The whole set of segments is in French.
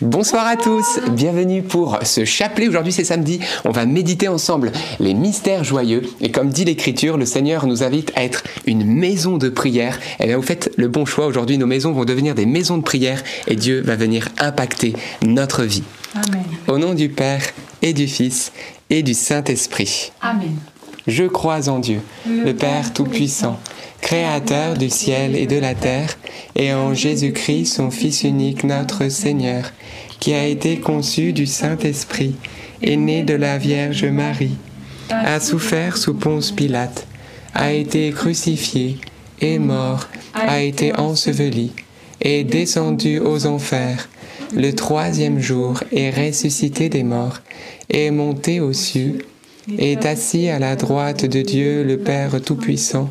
Bonsoir à tous, bienvenue pour ce chapelet. Aujourd'hui c'est samedi, on va méditer ensemble les mystères joyeux. Et comme dit l'Écriture, le Seigneur nous invite à être une maison de prière. Et eh bien vous faites le bon choix, aujourd'hui nos maisons vont devenir des maisons de prière et Dieu va venir impacter notre vie. Amen. Au nom du Père et du Fils et du Saint-Esprit. Amen. Je crois en Dieu, le, Père Tout-Puissant, Créateur du ciel et de la terre, et en Jésus-Christ, son Fils unique, notre Seigneur qui a été conçu du Saint-Esprit, est né de la Vierge Marie, a souffert sous Ponce Pilate, a été crucifié, est mort, a été enseveli, est descendu aux enfers, le troisième jour est ressuscité des morts, est monté aux cieux, est assis à la droite de Dieu le Père Tout-Puissant,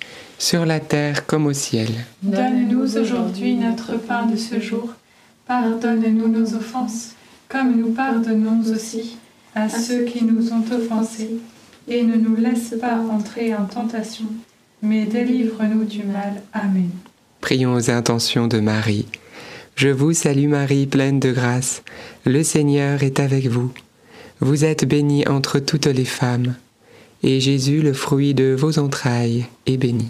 sur la terre comme au ciel. Donne-nous aujourd'hui notre pain de ce jour. Pardonne-nous nos offenses, comme nous pardonnons aussi à ceux qui nous ont offensés, et ne nous laisse pas entrer en tentation, mais délivre-nous du mal. Amen. Prions aux intentions de Marie. Je vous salue Marie, pleine de grâce. Le Seigneur est avec vous. Vous êtes bénie entre toutes les femmes, et Jésus, le fruit de vos entrailles, est béni.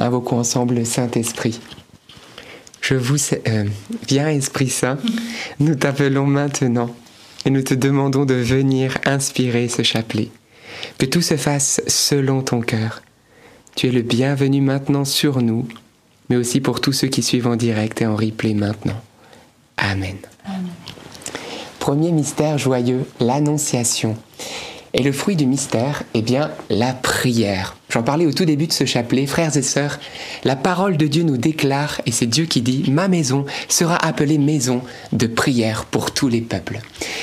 Invoquons ensemble le Saint-Esprit. Je vous euh, viens Esprit Saint, nous t'appelons maintenant et nous te demandons de venir inspirer ce chapelet. Que tout se fasse selon ton cœur. Tu es le bienvenu maintenant sur nous, mais aussi pour tous ceux qui suivent en direct et en replay maintenant. Amen. Amen. Premier mystère joyeux, l'Annonciation. Et le fruit du mystère, eh bien, la prière. J'en parlais au tout début de ce chapelet, frères et sœurs, la parole de Dieu nous déclare, et c'est Dieu qui dit, ma maison sera appelée maison de prière pour tous les peuples.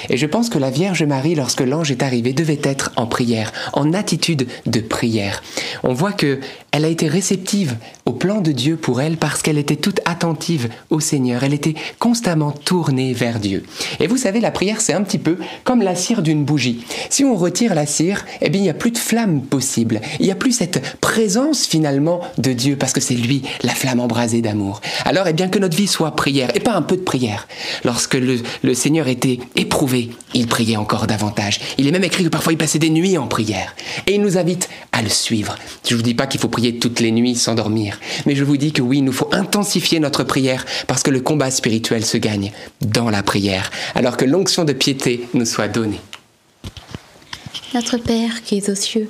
Et je pense que la Vierge Marie, lorsque l'ange est arrivé, devait être en prière, en attitude de prière. On voit que elle a été réceptive au plan de Dieu pour elle parce qu'elle était toute attentive au Seigneur. Elle était constamment tournée vers Dieu. Et vous savez, la prière, c'est un petit peu comme la cire d'une bougie. Si on retire la cire, eh bien, il n'y a plus de flamme possible. Il n'y a plus cette présence finalement de Dieu parce que c'est lui, la flamme embrasée d'amour. Alors, eh bien, que notre vie soit prière et pas un peu de prière. Lorsque le, Seigneur était éprouvé, il priait encore davantage. Il est même écrit que parfois il passait des nuits en prière. Et il nous invite à le suivre. Je ne vous dis pas qu'il faut prier toutes les nuits sans dormir, mais je vous dis que oui, il nous faut intensifier notre prière parce que le combat spirituel se gagne dans la prière, alors que l'onction de piété nous soit donnée. Notre Père qui es aux cieux,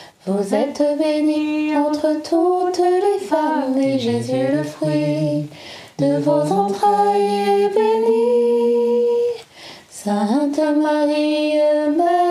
Vous êtes bénie entre toutes les femmes, et Jésus, le fruit de vos entrailles, est béni. Sainte Marie, Mère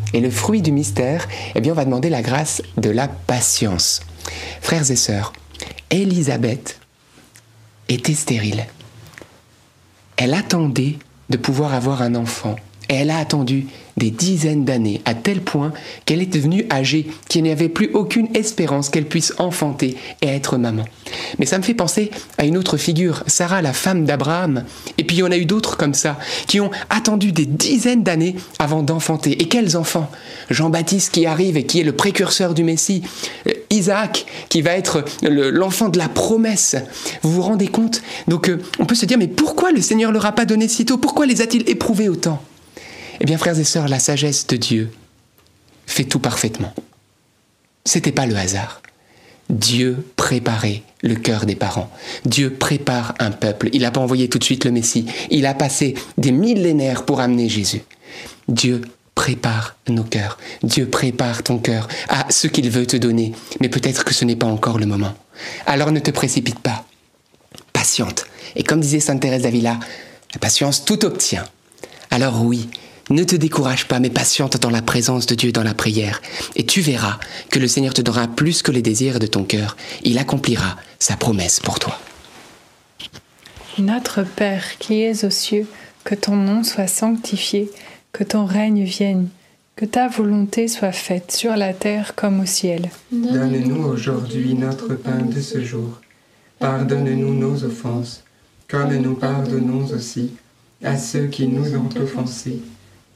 Et le fruit du mystère, eh bien, on va demander la grâce de la patience. Frères et sœurs, Élisabeth était stérile. Elle attendait de pouvoir avoir un enfant. Et elle a attendu des dizaines d'années, à tel point qu'elle est devenue âgée, qu'il n'y avait plus aucune espérance qu'elle puisse enfanter et être maman. Mais ça me fait penser à une autre figure, Sarah, la femme d'Abraham. Et puis il y en a eu d'autres comme ça, qui ont attendu des dizaines d'années avant d'enfanter. Et quels enfants? Jean-Baptiste qui arrive et qui est le précurseur du Messie. Euh, Isaac qui va être le- l'enfant de la promesse. Vous vous rendez compte? Donc euh, on peut se dire, mais pourquoi le Seigneur leur a pas donné si tôt? Pourquoi les a-t-il éprouvés autant? Eh bien frères et sœurs, la sagesse de Dieu fait tout parfaitement. C'était pas le hasard. Dieu préparait le cœur des parents. Dieu prépare un peuple. Il n'a pas envoyé tout de suite le Messie. Il a passé des millénaires pour amener Jésus. Dieu prépare nos cœurs. Dieu prépare ton cœur à ce qu'il veut te donner. Mais peut-être que ce n'est pas encore le moment. Alors ne te précipite pas. Patiente. Et comme disait Sainte Thérèse d'Avila, la patience tout obtient. Alors oui, ne te décourage pas, mais patiente dans la présence de Dieu dans la prière. Et tu verras que le Seigneur te donnera plus que les désirs de ton cœur. Il accomplira sa promesse pour toi. Notre Père qui es aux cieux, que ton nom soit sanctifié, que ton règne vienne, que ta volonté soit faite sur la terre comme au ciel. Donne-nous aujourd'hui notre pain de ce jour. Pardonne-nous nos offenses, comme nous pardonnons aussi à ceux qui nous ont offensés.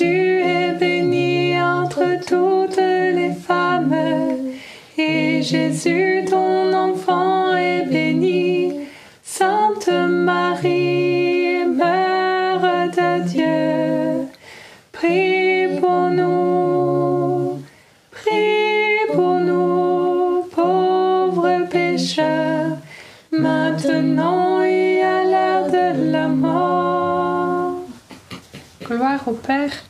Tu es bénie entre toutes les femmes, et Jésus, ton enfant, est béni. Sainte Marie, Mère de Dieu, prie pour nous, prie pour nous, pauvres pécheurs, maintenant et à l'heure de la mort. Gloire au Père,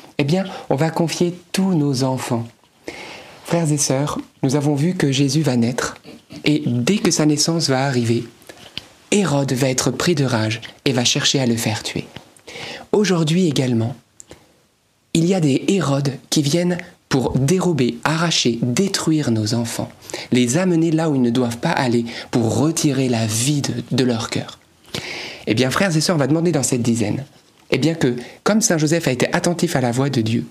eh bien, on va confier tous nos enfants. Frères et sœurs, nous avons vu que Jésus va naître, et dès que sa naissance va arriver, Hérode va être pris de rage et va chercher à le faire tuer. Aujourd'hui également, il y a des Hérodes qui viennent pour dérober, arracher, détruire nos enfants, les amener là où ils ne doivent pas aller pour retirer la vie de, leur cœur. Eh bien, frères et sœurs, on va demander dans cette dizaine, eh bien que, comme Saint Joseph a été attentif à la voix de Dieu,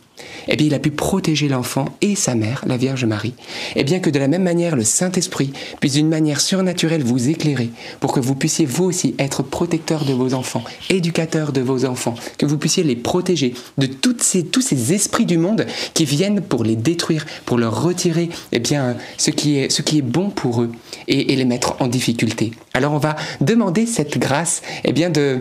eh bien il a pu protéger l'enfant et sa mère, la Vierge Marie, eh bien que de la même manière le Saint-Esprit puisse d'une manière surnaturelle vous éclairer pour que vous puissiez vous aussi être protecteur de vos enfants, éducateur de vos enfants, que vous puissiez les protéger de toutes ces, tous ces esprits du monde qui viennent pour les détruire, pour leur retirer eh bien, ce, qui est, ce qui est bon pour eux et, et les mettre en difficulté. Alors on va demander cette grâce eh bien, de,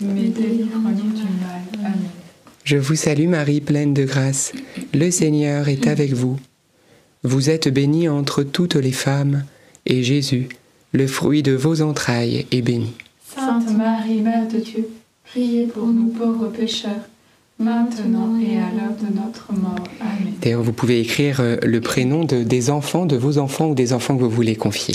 mais délivre-nous du mal. Amen. Je vous salue Marie, pleine de grâce. Le Seigneur est avec vous. Vous êtes bénie entre toutes les femmes, et Jésus, le fruit de vos entrailles, est béni. Sainte Marie, Mère de Dieu, priez pour nous pauvres pécheurs maintenant et à l'heure de notre mort. Amen. D'ailleurs, vous pouvez écrire euh, le prénom de, des enfants, de vos enfants ou des enfants que vous voulez confier.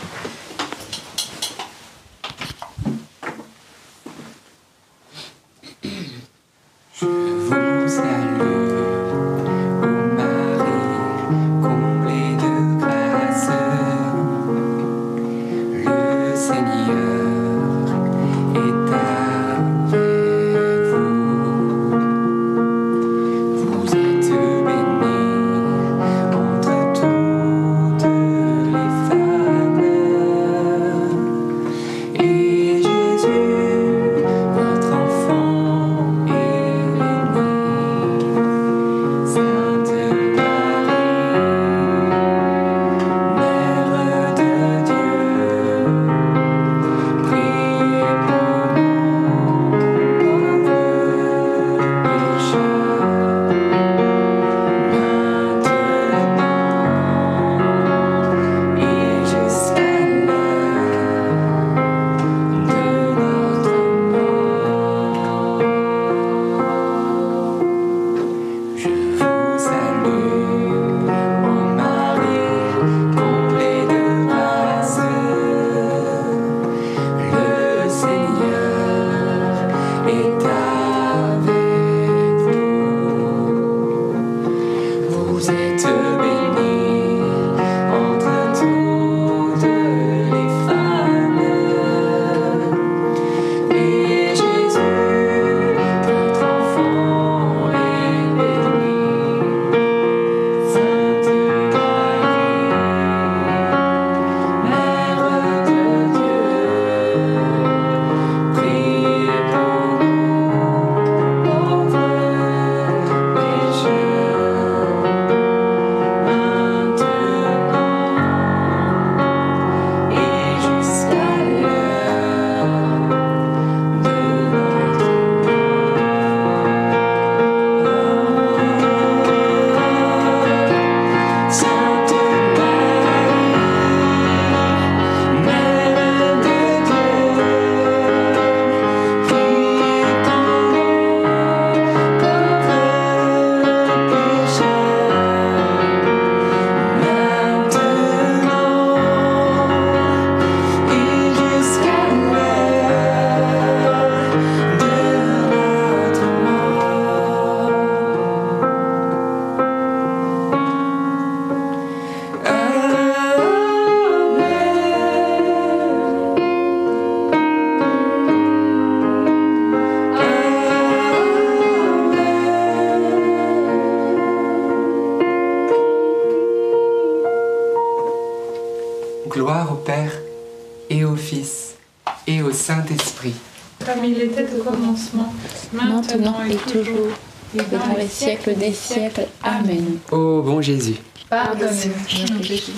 Commencement, maintenant et toujours, et dans les siècles des siècles. Amen. Ô bon Jésus, pardonne-nous nos péchés,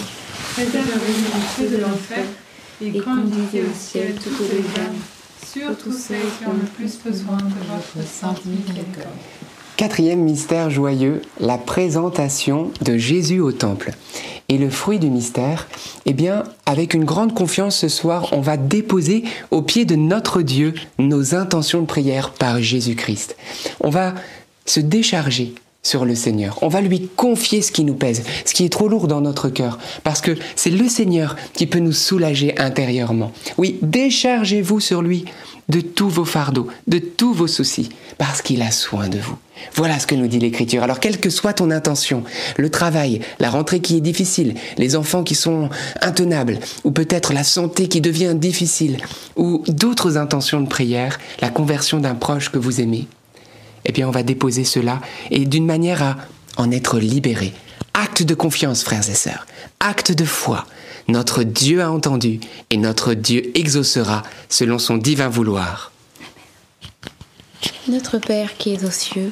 préserve-nous du de l'enfer, et conduisez au ciel toutes les âmes, surtout celles qui ont le plus besoin de votre sainte miséricorde. Quatrième mystère joyeux, la présentation de Jésus au temple. Et le fruit du mystère, eh bien, avec une grande confiance ce soir, on va déposer au pied de notre Dieu nos intentions de prière par Jésus-Christ. On va se décharger sur le Seigneur. On va lui confier ce qui nous pèse, ce qui est trop lourd dans notre cœur, parce que c'est le Seigneur qui peut nous soulager intérieurement. Oui, déchargez-vous sur lui de tous vos fardeaux, de tous vos soucis, parce qu'il a soin de vous. Voilà ce que nous dit l'Écriture. Alors, quelle que soit ton intention, le travail, la rentrée qui est difficile, les enfants qui sont intenables, ou peut-être la santé qui devient difficile, ou d'autres intentions de prière, la conversion d'un proche que vous aimez, eh bien, on va déposer cela et d'une manière à en être libéré. Acte de confiance, frères et sœurs. Acte de foi. Notre Dieu a entendu et notre Dieu exaucera selon son divin vouloir. Notre Père qui es aux cieux,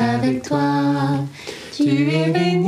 avec toi. Tu es bénie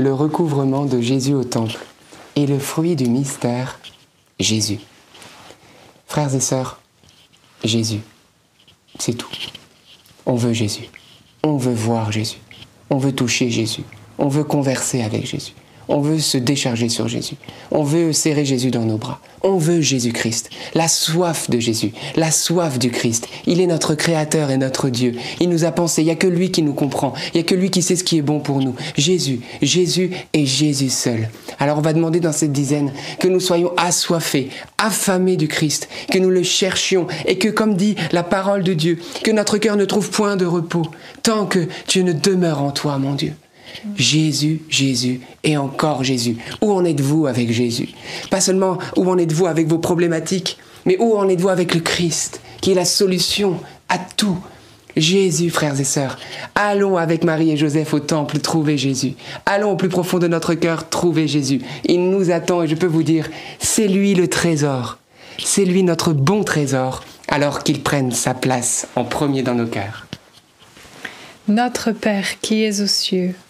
le recouvrement de Jésus au temple. Et le fruit du mystère, Jésus. Frères et sœurs, Jésus, c'est tout. On veut Jésus. On veut voir Jésus. On veut toucher Jésus. On veut converser avec Jésus. On veut se décharger sur Jésus. On veut serrer Jésus dans nos bras. On veut Jésus-Christ. La soif de Jésus. La soif du Christ. Il est notre Créateur et notre Dieu. Il nous a pensé. Il n'y a que lui qui nous comprend. Il n'y a que lui qui sait ce qui est bon pour nous. Jésus. Jésus et Jésus seul. Alors on va demander dans cette dizaine que nous soyons assoiffés, affamés du Christ, que nous le cherchions et que, comme dit la parole de Dieu, que notre cœur ne trouve point de repos tant que tu ne demeures en toi, mon Dieu. Jésus, Jésus et encore Jésus. Où en êtes-vous avec Jésus? Pas seulement où en êtes-vous avec vos problématiques, mais où en êtes-vous avec le Christ, qui est la solution à tout? Jésus, frères et sœurs, allons avec Marie et Joseph au temple trouver Jésus. Allons au plus profond de notre cœur trouver Jésus. Il nous attend et je peux vous dire, c'est lui le trésor. C'est lui notre bon trésor, alors qu'il prenne sa place en premier dans nos cœurs. Notre Père qui es aux cieux,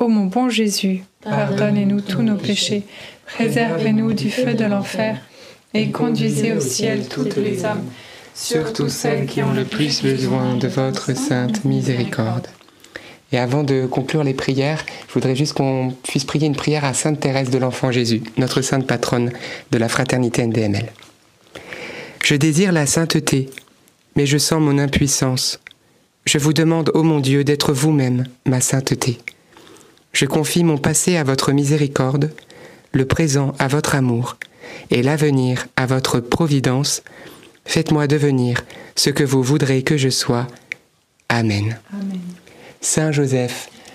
Ô mon bon Jésus, pardonnez-nous tous nos péchés, préservez-nous du feu de l'enfer, et conduisez au ciel toutes les âmes, surtout celles qui ont le plus besoin de votre sainte miséricorde. Et avant de conclure les prières, je voudrais juste qu'on puisse prier une prière à Sainte Thérèse de l'Enfant Jésus, notre sainte patronne de la fraternité NDML. Je désire la sainteté, mais je sens mon impuissance. Je vous demande, ô mon Dieu, d'être vous-même ma sainteté. Je confie mon passé à votre miséricorde, le présent à votre amour, et l'avenir à votre providence. Faites-moi devenir ce que vous voudrez que je sois. Amen. Amen. Saint Joseph,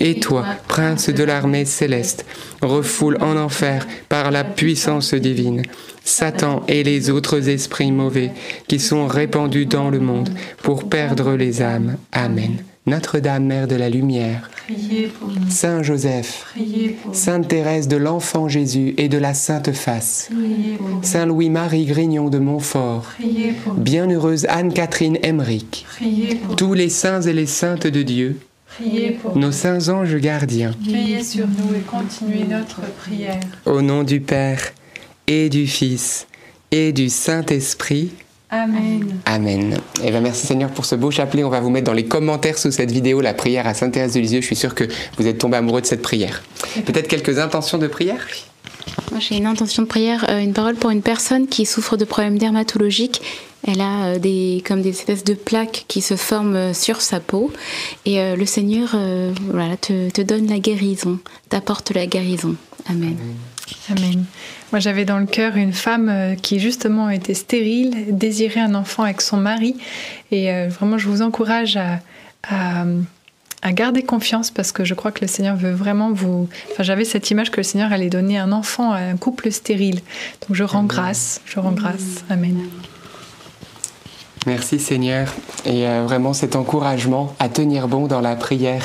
Et toi, prince de l'armée céleste, refoule en enfer par la puissance divine. Satan et les autres esprits mauvais qui sont répandus dans le monde pour perdre les âmes. Amen. Notre-Dame, Mère de la Lumière, Saint Joseph, Sainte Thérèse de l'Enfant Jésus et de la Sainte Face, Saint Louis-Marie Grignon de Montfort, Bienheureuse Anne-Catherine Emmerich, tous les saints et les saintes de Dieu, nos saints anges gardiens. Veillez sur nous et continuez notre prière. Au nom du Père et du Fils et du Saint-Esprit. Amen. Amen. Et eh bien merci Seigneur pour ce beau chapelet. On va vous mettre dans les commentaires sous cette vidéo la prière à Sainte Thérèse de Lisieux. Je suis sûr que vous êtes tombé amoureux de cette prière. Peut-être quelques intentions de prière? Moi j'ai une intention de prière, euh, une parole pour une personne qui souffre de problèmes dermatologiques elle a euh, des, comme des espèces de plaques qui se forment euh, sur sa peau. Et euh, le Seigneur voilà, te, te, donne la guérison, t'apporte la guérison. Amen. Amen. Moi, j'avais dans le cœur une femme qui justement était stérile, désirait un enfant avec son mari. Et vraiment, je vous encourage à, à, à, garder confiance parce que je crois que le Seigneur veut vraiment vous. Enfin, j'avais cette image que le Seigneur allait donner un enfant à un couple stérile. Donc, je rends grâce. Je rends grâce. Amen. Merci Seigneur. Et euh, vraiment cet encouragement à tenir bon dans la prière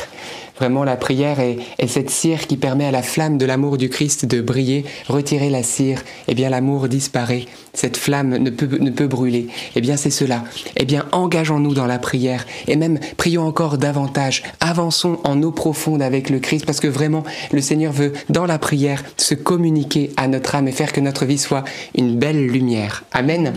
Vraiment, la prière est, cette cire qui permet à la flamme de l'amour du Christ de briller. Retirer la cire, eh bien l'amour disparaît. Cette flamme ne peut, ne peut brûler. Eh bien c'est cela. Eh bien engageons-nous dans la prière et même prions encore davantage. Avançons en eau profonde avec le Christ parce que vraiment le Seigneur veut dans la prière se communiquer à notre âme et faire que notre vie soit une belle lumière. Amen.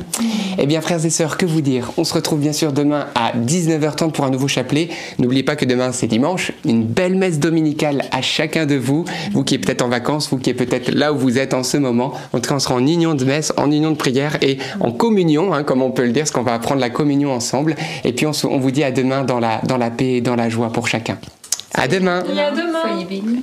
Eh bien frères et sœurs, que vous dire? On se retrouve bien sûr demain à 19h30 pour un nouveau chapelet. N'oubliez pas que demain c'est dimanche. Belle messe dominicale à chacun de vous, vous qui êtes peut-être en vacances, vous qui êtes peut-être là où vous êtes en ce moment. En tout cas, on sera en union de messe, en union de prière et en communion, hein, comme on peut le dire, parce qu'on va apprendre la communion ensemble. Et puis on, on, vous dit à demain dans la, dans la paix et dans la joie pour chacun. À demain. à demain.